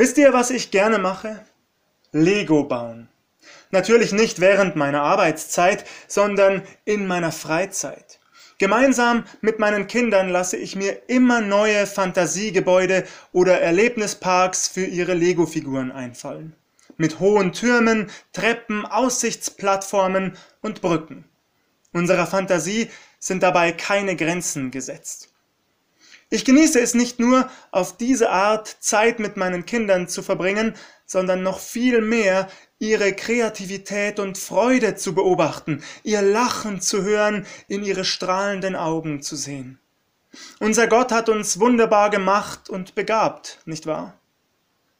Wisst ihr, was ich gerne mache? Lego bauen. Natürlich nicht während meiner Arbeitszeit, sondern in meiner Freizeit. Gemeinsam mit meinen Kindern lasse ich mir immer neue Fantasiegebäude oder Erlebnisparks für ihre Lego-Figuren einfallen. Mit hohen Türmen, Treppen, Aussichtsplattformen und Brücken. Unserer Fantasie sind dabei keine Grenzen gesetzt. Ich genieße es nicht nur, auf diese Art Zeit mit meinen Kindern zu verbringen, sondern noch viel mehr, ihre Kreativität und Freude zu beobachten, ihr Lachen zu hören, in ihre strahlenden Augen zu sehen. Unser Gott hat uns wunderbar gemacht und begabt, nicht wahr?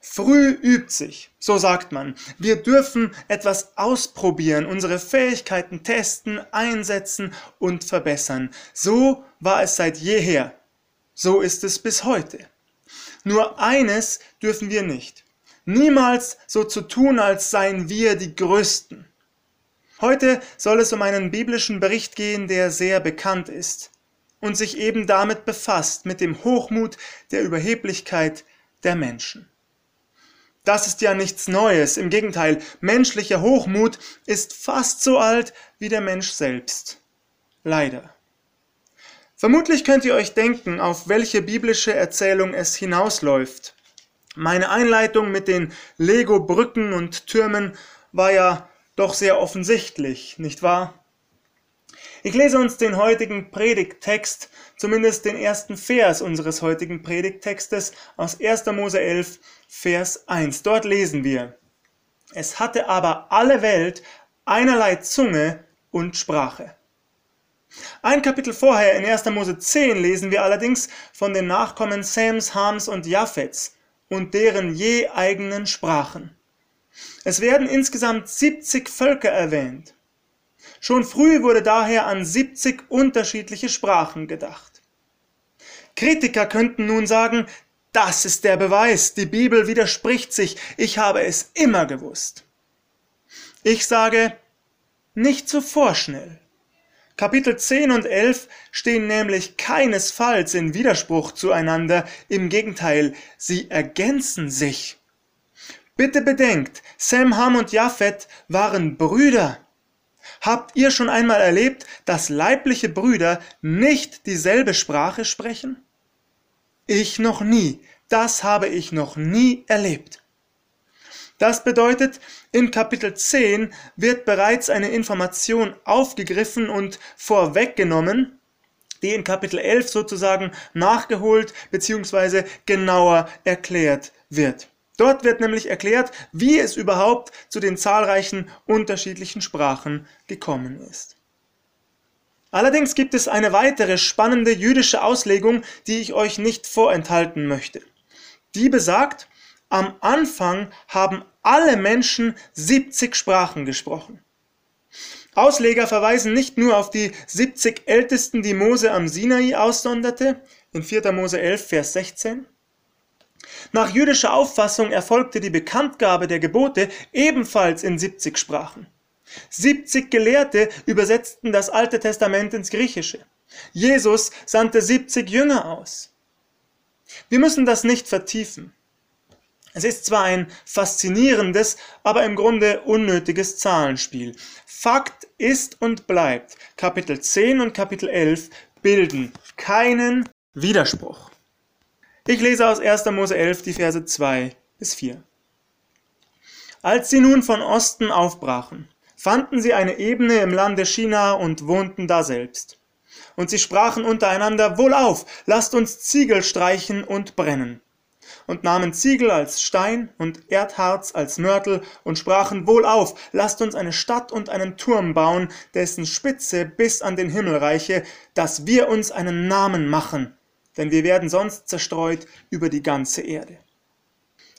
Früh übt sich, so sagt man. Wir dürfen etwas ausprobieren, unsere Fähigkeiten testen, einsetzen und verbessern. So war es seit jeher. So ist es bis heute. Nur eines dürfen wir nicht. Niemals so zu tun, als seien wir die Größten. Heute soll es um einen biblischen Bericht gehen, der sehr bekannt ist und sich eben damit befasst, mit dem Hochmut der Überheblichkeit der Menschen. Das ist ja nichts Neues, im Gegenteil, menschlicher Hochmut ist fast so alt wie der Mensch selbst. Leider. Vermutlich könnt ihr euch denken, auf welche biblische Erzählung es hinausläuft. Meine Einleitung mit den Lego-Brücken und Türmen war ja doch sehr offensichtlich, nicht wahr? Ich lese uns den heutigen Predigttext, zumindest den ersten Vers unseres heutigen Predigttextes aus 1. Mose 11, Vers 1. Dort lesen wir, es hatte aber alle Welt einerlei Zunge und Sprache. Ein Kapitel vorher, in 1. Mose 10, lesen wir allerdings von den Nachkommen Sams, Hams und Japhets und deren je eigenen Sprachen. Es werden insgesamt 70 Völker erwähnt. Schon früh wurde daher an 70 unterschiedliche Sprachen gedacht. Kritiker könnten nun sagen, das ist der Beweis, die Bibel widerspricht sich, ich habe es immer gewusst. Ich sage, nicht zu vorschnell. Kapitel 10 und 11 stehen nämlich keinesfalls in Widerspruch zueinander, im Gegenteil, sie ergänzen sich. Bitte bedenkt, Sam, Ham und Japhet waren Brüder. Habt ihr schon einmal erlebt, dass leibliche Brüder nicht dieselbe Sprache sprechen? Ich noch nie. Das habe ich noch nie erlebt. Das bedeutet, in Kapitel 10 wird bereits eine Information aufgegriffen und vorweggenommen, die in Kapitel 11 sozusagen nachgeholt bzw. genauer erklärt wird. Dort wird nämlich erklärt, wie es überhaupt zu den zahlreichen unterschiedlichen Sprachen gekommen ist. Allerdings gibt es eine weitere spannende jüdische Auslegung, die ich euch nicht vorenthalten möchte. Die besagt, am Anfang haben alle Menschen 70 Sprachen gesprochen. Ausleger verweisen nicht nur auf die 70 Ältesten, die Mose am Sinai aussonderte, in 4. Mose 11, Vers 16. Nach jüdischer Auffassung erfolgte die Bekanntgabe der Gebote ebenfalls in 70 Sprachen. 70 Gelehrte übersetzten das Alte Testament ins Griechische. Jesus sandte 70 Jünger aus. Wir müssen das nicht vertiefen. Es ist zwar ein faszinierendes, aber im Grunde unnötiges Zahlenspiel. Fakt ist und bleibt, Kapitel 10 und Kapitel 11 bilden keinen Widerspruch. Ich lese aus 1. Mose 11 die Verse 2 bis 4. Als sie nun von Osten aufbrachen, fanden sie eine Ebene im Lande China und wohnten daselbst. Und sie sprachen untereinander, Wohlauf, lasst uns Ziegel streichen und brennen und nahmen Ziegel als Stein und Erdharz als Mörtel und sprachen wohlauf, lasst uns eine Stadt und einen Turm bauen, dessen Spitze bis an den Himmel reiche, dass wir uns einen Namen machen, denn wir werden sonst zerstreut über die ganze Erde.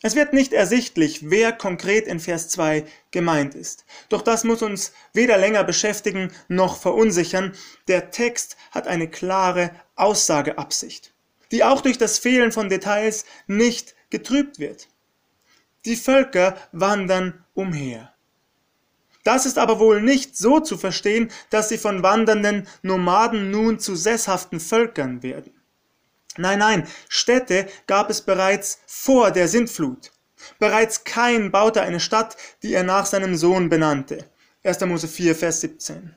Es wird nicht ersichtlich, wer konkret in Vers 2 gemeint ist. Doch das muss uns weder länger beschäftigen noch verunsichern. Der Text hat eine klare Aussageabsicht die auch durch das Fehlen von Details nicht getrübt wird. Die Völker wandern umher. Das ist aber wohl nicht so zu verstehen, dass sie von wandernden Nomaden nun zu sesshaften Völkern werden. Nein, nein, Städte gab es bereits vor der Sintflut. Bereits Kain baute eine Stadt, die er nach seinem Sohn benannte. 1. Mose 4, Vers 17.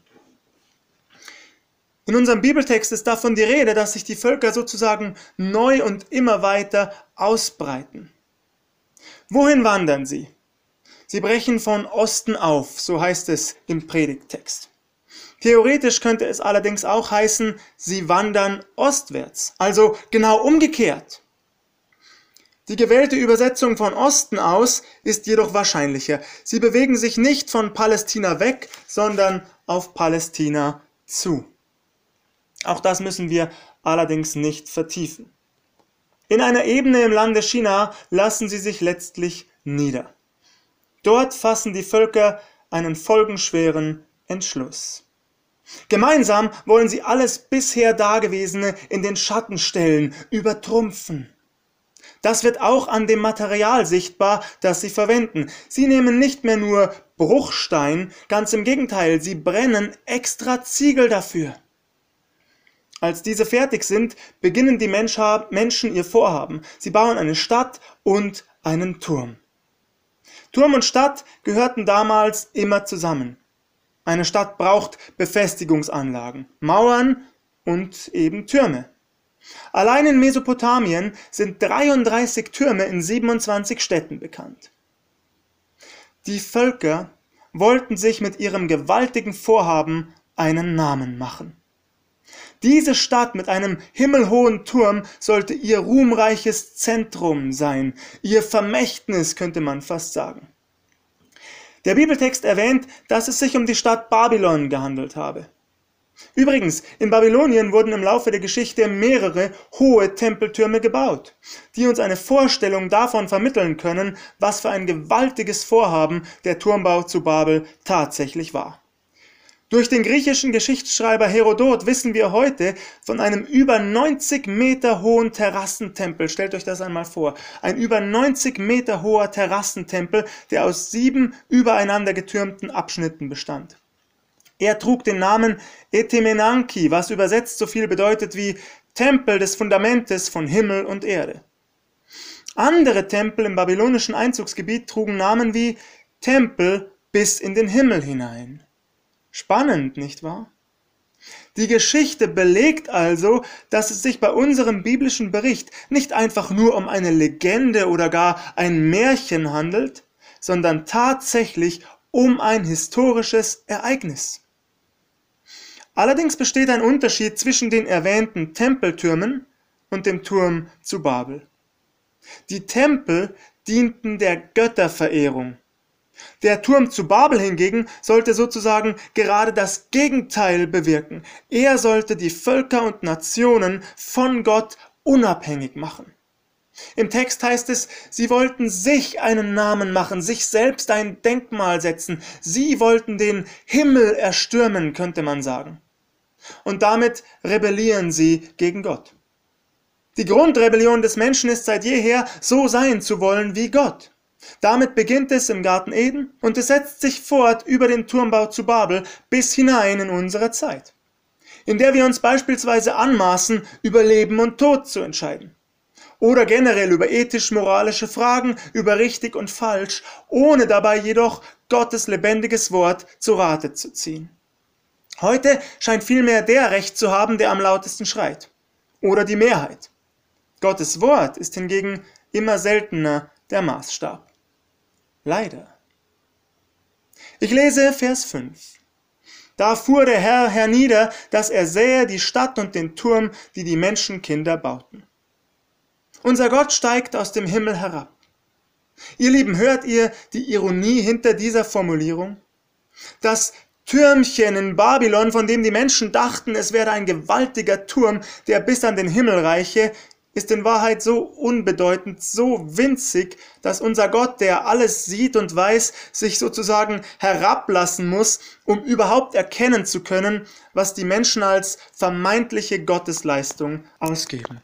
In unserem Bibeltext ist davon die Rede, dass sich die Völker sozusagen neu und immer weiter ausbreiten. Wohin wandern sie? Sie brechen von Osten auf, so heißt es im Predigttext. Theoretisch könnte es allerdings auch heißen, sie wandern ostwärts, also genau umgekehrt. Die gewählte Übersetzung von Osten aus ist jedoch wahrscheinlicher. Sie bewegen sich nicht von Palästina weg, sondern auf Palästina zu. Auch das müssen wir allerdings nicht vertiefen. In einer Ebene im Lande China lassen sie sich letztlich nieder. Dort fassen die Völker einen folgenschweren Entschluss. Gemeinsam wollen sie alles bisher Dagewesene in den Schatten stellen, übertrumpfen. Das wird auch an dem Material sichtbar, das sie verwenden. Sie nehmen nicht mehr nur Bruchstein, ganz im Gegenteil, sie brennen extra Ziegel dafür. Als diese fertig sind, beginnen die Menschen ihr Vorhaben. Sie bauen eine Stadt und einen Turm. Turm und Stadt gehörten damals immer zusammen. Eine Stadt braucht Befestigungsanlagen, Mauern und eben Türme. Allein in Mesopotamien sind 33 Türme in 27 Städten bekannt. Die Völker wollten sich mit ihrem gewaltigen Vorhaben einen Namen machen. Diese Stadt mit einem himmelhohen Turm sollte ihr ruhmreiches Zentrum sein, ihr Vermächtnis könnte man fast sagen. Der Bibeltext erwähnt, dass es sich um die Stadt Babylon gehandelt habe. Übrigens, in Babylonien wurden im Laufe der Geschichte mehrere hohe Tempeltürme gebaut, die uns eine Vorstellung davon vermitteln können, was für ein gewaltiges Vorhaben der Turmbau zu Babel tatsächlich war. Durch den griechischen Geschichtsschreiber Herodot wissen wir heute von einem über 90 Meter hohen Terrassentempel. Stellt euch das einmal vor. Ein über 90 Meter hoher Terrassentempel, der aus sieben übereinander getürmten Abschnitten bestand. Er trug den Namen Etemenanki, was übersetzt so viel bedeutet wie Tempel des Fundamentes von Himmel und Erde. Andere Tempel im babylonischen Einzugsgebiet trugen Namen wie Tempel bis in den Himmel hinein. Spannend, nicht wahr? Die Geschichte belegt also, dass es sich bei unserem biblischen Bericht nicht einfach nur um eine Legende oder gar ein Märchen handelt, sondern tatsächlich um ein historisches Ereignis. Allerdings besteht ein Unterschied zwischen den erwähnten Tempeltürmen und dem Turm zu Babel. Die Tempel dienten der Götterverehrung der Turm zu Babel hingegen sollte sozusagen gerade das Gegenteil bewirken. Er sollte die Völker und Nationen von Gott unabhängig machen. Im Text heißt es, sie wollten sich einen Namen machen, sich selbst ein Denkmal setzen. Sie wollten den Himmel erstürmen, könnte man sagen. Und damit rebellieren sie gegen Gott. Die Grundrebellion des Menschen ist seit jeher, so sein zu wollen wie Gott. Damit beginnt es im Garten Eden und es setzt sich fort über den Turmbau zu Babel bis hinein in unsere Zeit, in der wir uns beispielsweise anmaßen, über Leben und Tod zu entscheiden oder generell über ethisch-moralische Fragen, über richtig und falsch, ohne dabei jedoch Gottes lebendiges Wort zu Rate zu ziehen. Heute scheint vielmehr der Recht zu haben, der am lautesten schreit, oder die Mehrheit. Gottes Wort ist hingegen immer seltener der Maßstab. Leider. Ich lese Vers 5. Da fuhr der Herr hernieder, dass er sähe die Stadt und den Turm, die die Menschenkinder bauten. Unser Gott steigt aus dem Himmel herab. Ihr Lieben, hört ihr die Ironie hinter dieser Formulierung? Das Türmchen in Babylon, von dem die Menschen dachten, es wäre ein gewaltiger Turm, der bis an den Himmel reiche, ist in Wahrheit so unbedeutend, so winzig, dass unser Gott, der alles sieht und weiß, sich sozusagen herablassen muss, um überhaupt erkennen zu können, was die Menschen als vermeintliche Gottesleistung ausgeben.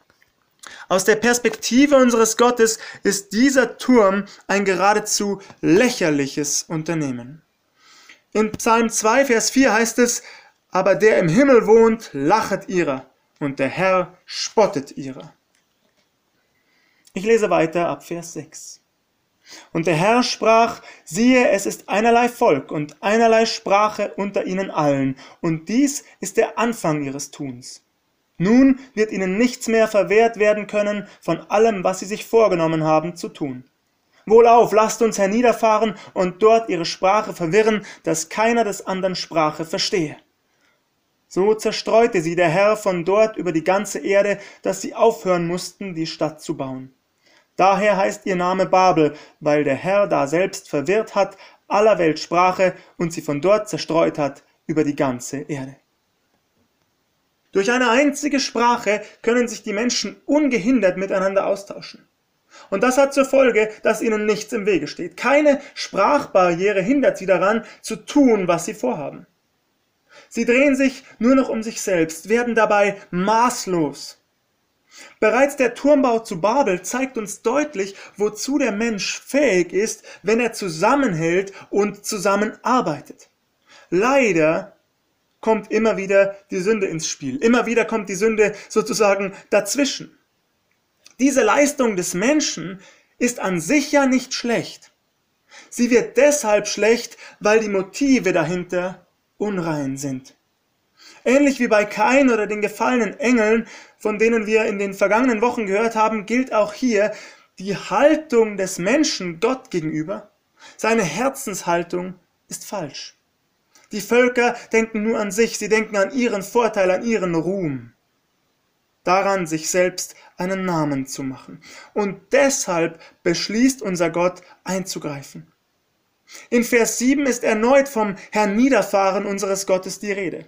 Aus der Perspektive unseres Gottes ist dieser Turm ein geradezu lächerliches Unternehmen. In Psalm 2, Vers 4 heißt es, aber der im Himmel wohnt, lachet ihrer, und der Herr spottet ihrer. Ich lese weiter ab Vers 6. Und der Herr sprach, siehe, es ist einerlei Volk und einerlei Sprache unter ihnen allen, und dies ist der Anfang ihres Tuns. Nun wird ihnen nichts mehr verwehrt werden können von allem, was sie sich vorgenommen haben zu tun. Wohlauf, lasst uns herniederfahren und dort ihre Sprache verwirren, dass keiner des anderen Sprache verstehe. So zerstreute sie der Herr von dort über die ganze Erde, dass sie aufhören mussten, die Stadt zu bauen. Daher heißt ihr Name Babel, weil der Herr da selbst verwirrt hat aller Welt Sprache und sie von dort zerstreut hat über die ganze Erde. Durch eine einzige Sprache können sich die Menschen ungehindert miteinander austauschen. Und das hat zur Folge, dass ihnen nichts im Wege steht. Keine Sprachbarriere hindert sie daran, zu tun, was sie vorhaben. Sie drehen sich nur noch um sich selbst, werden dabei maßlos. Bereits der Turmbau zu Babel zeigt uns deutlich, wozu der Mensch fähig ist, wenn er zusammenhält und zusammenarbeitet. Leider kommt immer wieder die Sünde ins Spiel. Immer wieder kommt die Sünde sozusagen dazwischen. Diese Leistung des Menschen ist an sich ja nicht schlecht. Sie wird deshalb schlecht, weil die Motive dahinter unrein sind. Ähnlich wie bei Kain oder den gefallenen Engeln, von denen wir in den vergangenen Wochen gehört haben, gilt auch hier die Haltung des Menschen Gott gegenüber. Seine Herzenshaltung ist falsch. Die Völker denken nur an sich, sie denken an ihren Vorteil, an ihren Ruhm. Daran, sich selbst einen Namen zu machen. Und deshalb beschließt unser Gott einzugreifen. In Vers 7 ist erneut vom Herniederfahren unseres Gottes die Rede.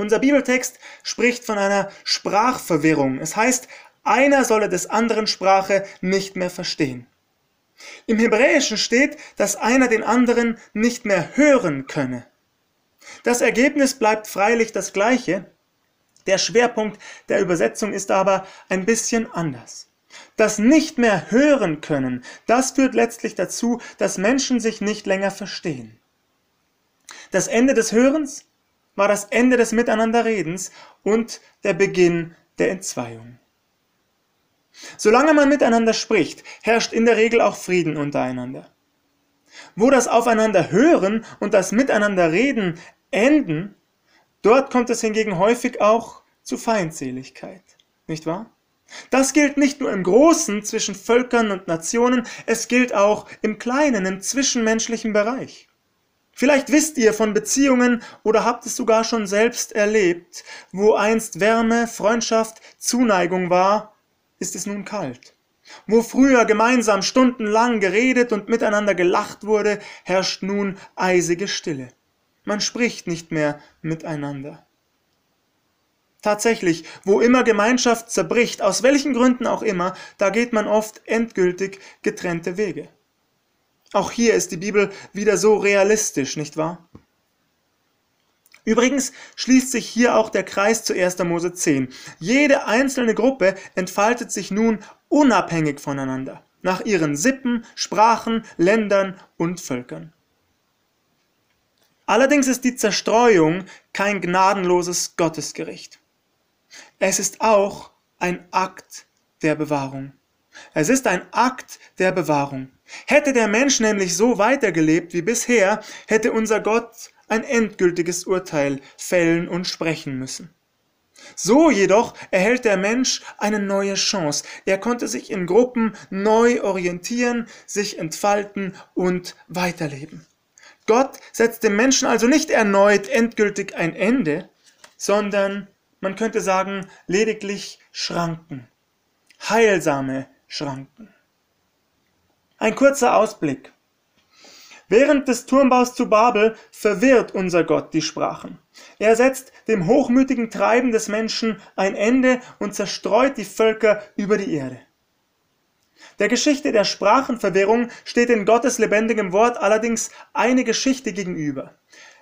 Unser Bibeltext spricht von einer Sprachverwirrung. Es heißt, einer solle des anderen Sprache nicht mehr verstehen. Im Hebräischen steht, dass einer den anderen nicht mehr hören könne. Das Ergebnis bleibt freilich das gleiche. Der Schwerpunkt der Übersetzung ist aber ein bisschen anders. Das nicht mehr hören können, das führt letztlich dazu, dass Menschen sich nicht länger verstehen. Das Ende des Hörens war das Ende des Miteinanderredens und der Beginn der Entzweiung. Solange man miteinander spricht, herrscht in der Regel auch Frieden untereinander. Wo das Aufeinander hören und das Miteinander reden enden, dort kommt es hingegen häufig auch zu Feindseligkeit, nicht wahr? Das gilt nicht nur im Großen zwischen Völkern und Nationen, es gilt auch im Kleinen, im zwischenmenschlichen Bereich. Vielleicht wisst ihr von Beziehungen oder habt es sogar schon selbst erlebt, wo einst Wärme, Freundschaft, Zuneigung war, ist es nun kalt. Wo früher gemeinsam stundenlang geredet und miteinander gelacht wurde, herrscht nun eisige Stille. Man spricht nicht mehr miteinander. Tatsächlich, wo immer Gemeinschaft zerbricht, aus welchen Gründen auch immer, da geht man oft endgültig getrennte Wege. Auch hier ist die Bibel wieder so realistisch, nicht wahr? Übrigens schließt sich hier auch der Kreis zu 1. Mose 10. Jede einzelne Gruppe entfaltet sich nun unabhängig voneinander, nach ihren Sippen, Sprachen, Ländern und Völkern. Allerdings ist die Zerstreuung kein gnadenloses Gottesgericht. Es ist auch ein Akt der Bewahrung. Es ist ein Akt der Bewahrung. Hätte der Mensch nämlich so weitergelebt wie bisher, hätte unser Gott ein endgültiges Urteil fällen und sprechen müssen. So jedoch erhält der Mensch eine neue Chance. Er konnte sich in Gruppen neu orientieren, sich entfalten und weiterleben. Gott setzt dem Menschen also nicht erneut endgültig ein Ende, sondern man könnte sagen lediglich Schranken, heilsame Schranken. Ein kurzer Ausblick. Während des Turmbaus zu Babel verwirrt unser Gott die Sprachen. Er setzt dem hochmütigen Treiben des Menschen ein Ende und zerstreut die Völker über die Erde. Der Geschichte der Sprachenverwirrung steht in Gottes lebendigem Wort allerdings eine Geschichte gegenüber.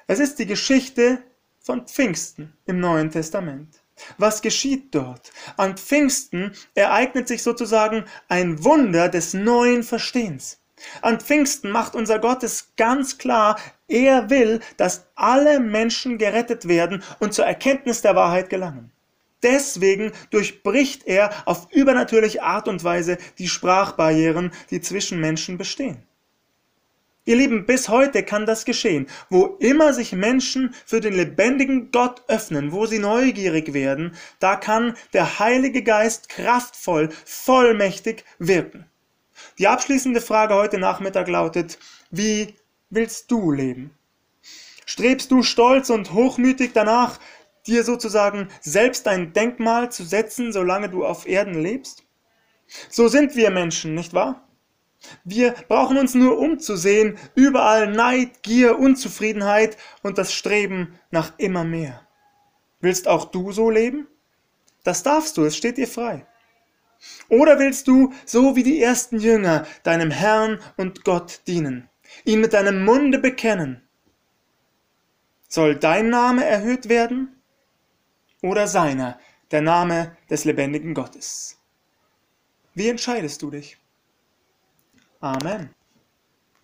Es ist die Geschichte von Pfingsten im Neuen Testament. Was geschieht dort? An Pfingsten ereignet sich sozusagen ein Wunder des neuen Verstehens. An Pfingsten macht unser Gott es ganz klar, er will, dass alle Menschen gerettet werden und zur Erkenntnis der Wahrheit gelangen. Deswegen durchbricht er auf übernatürliche Art und Weise die Sprachbarrieren, die zwischen Menschen bestehen. Ihr Lieben, bis heute kann das geschehen. Wo immer sich Menschen für den lebendigen Gott öffnen, wo sie neugierig werden, da kann der Heilige Geist kraftvoll, vollmächtig wirken. Die abschließende Frage heute Nachmittag lautet, wie willst du leben? Strebst du stolz und hochmütig danach, dir sozusagen selbst ein Denkmal zu setzen, solange du auf Erden lebst? So sind wir Menschen, nicht wahr? Wir brauchen uns nur umzusehen, überall Neid, Gier, Unzufriedenheit und das Streben nach immer mehr. Willst auch du so leben? Das darfst du, es steht dir frei. Oder willst du, so wie die ersten Jünger, deinem Herrn und Gott dienen, ihn mit deinem Munde bekennen? Soll dein Name erhöht werden oder seiner, der Name des lebendigen Gottes? Wie entscheidest du dich? Amen.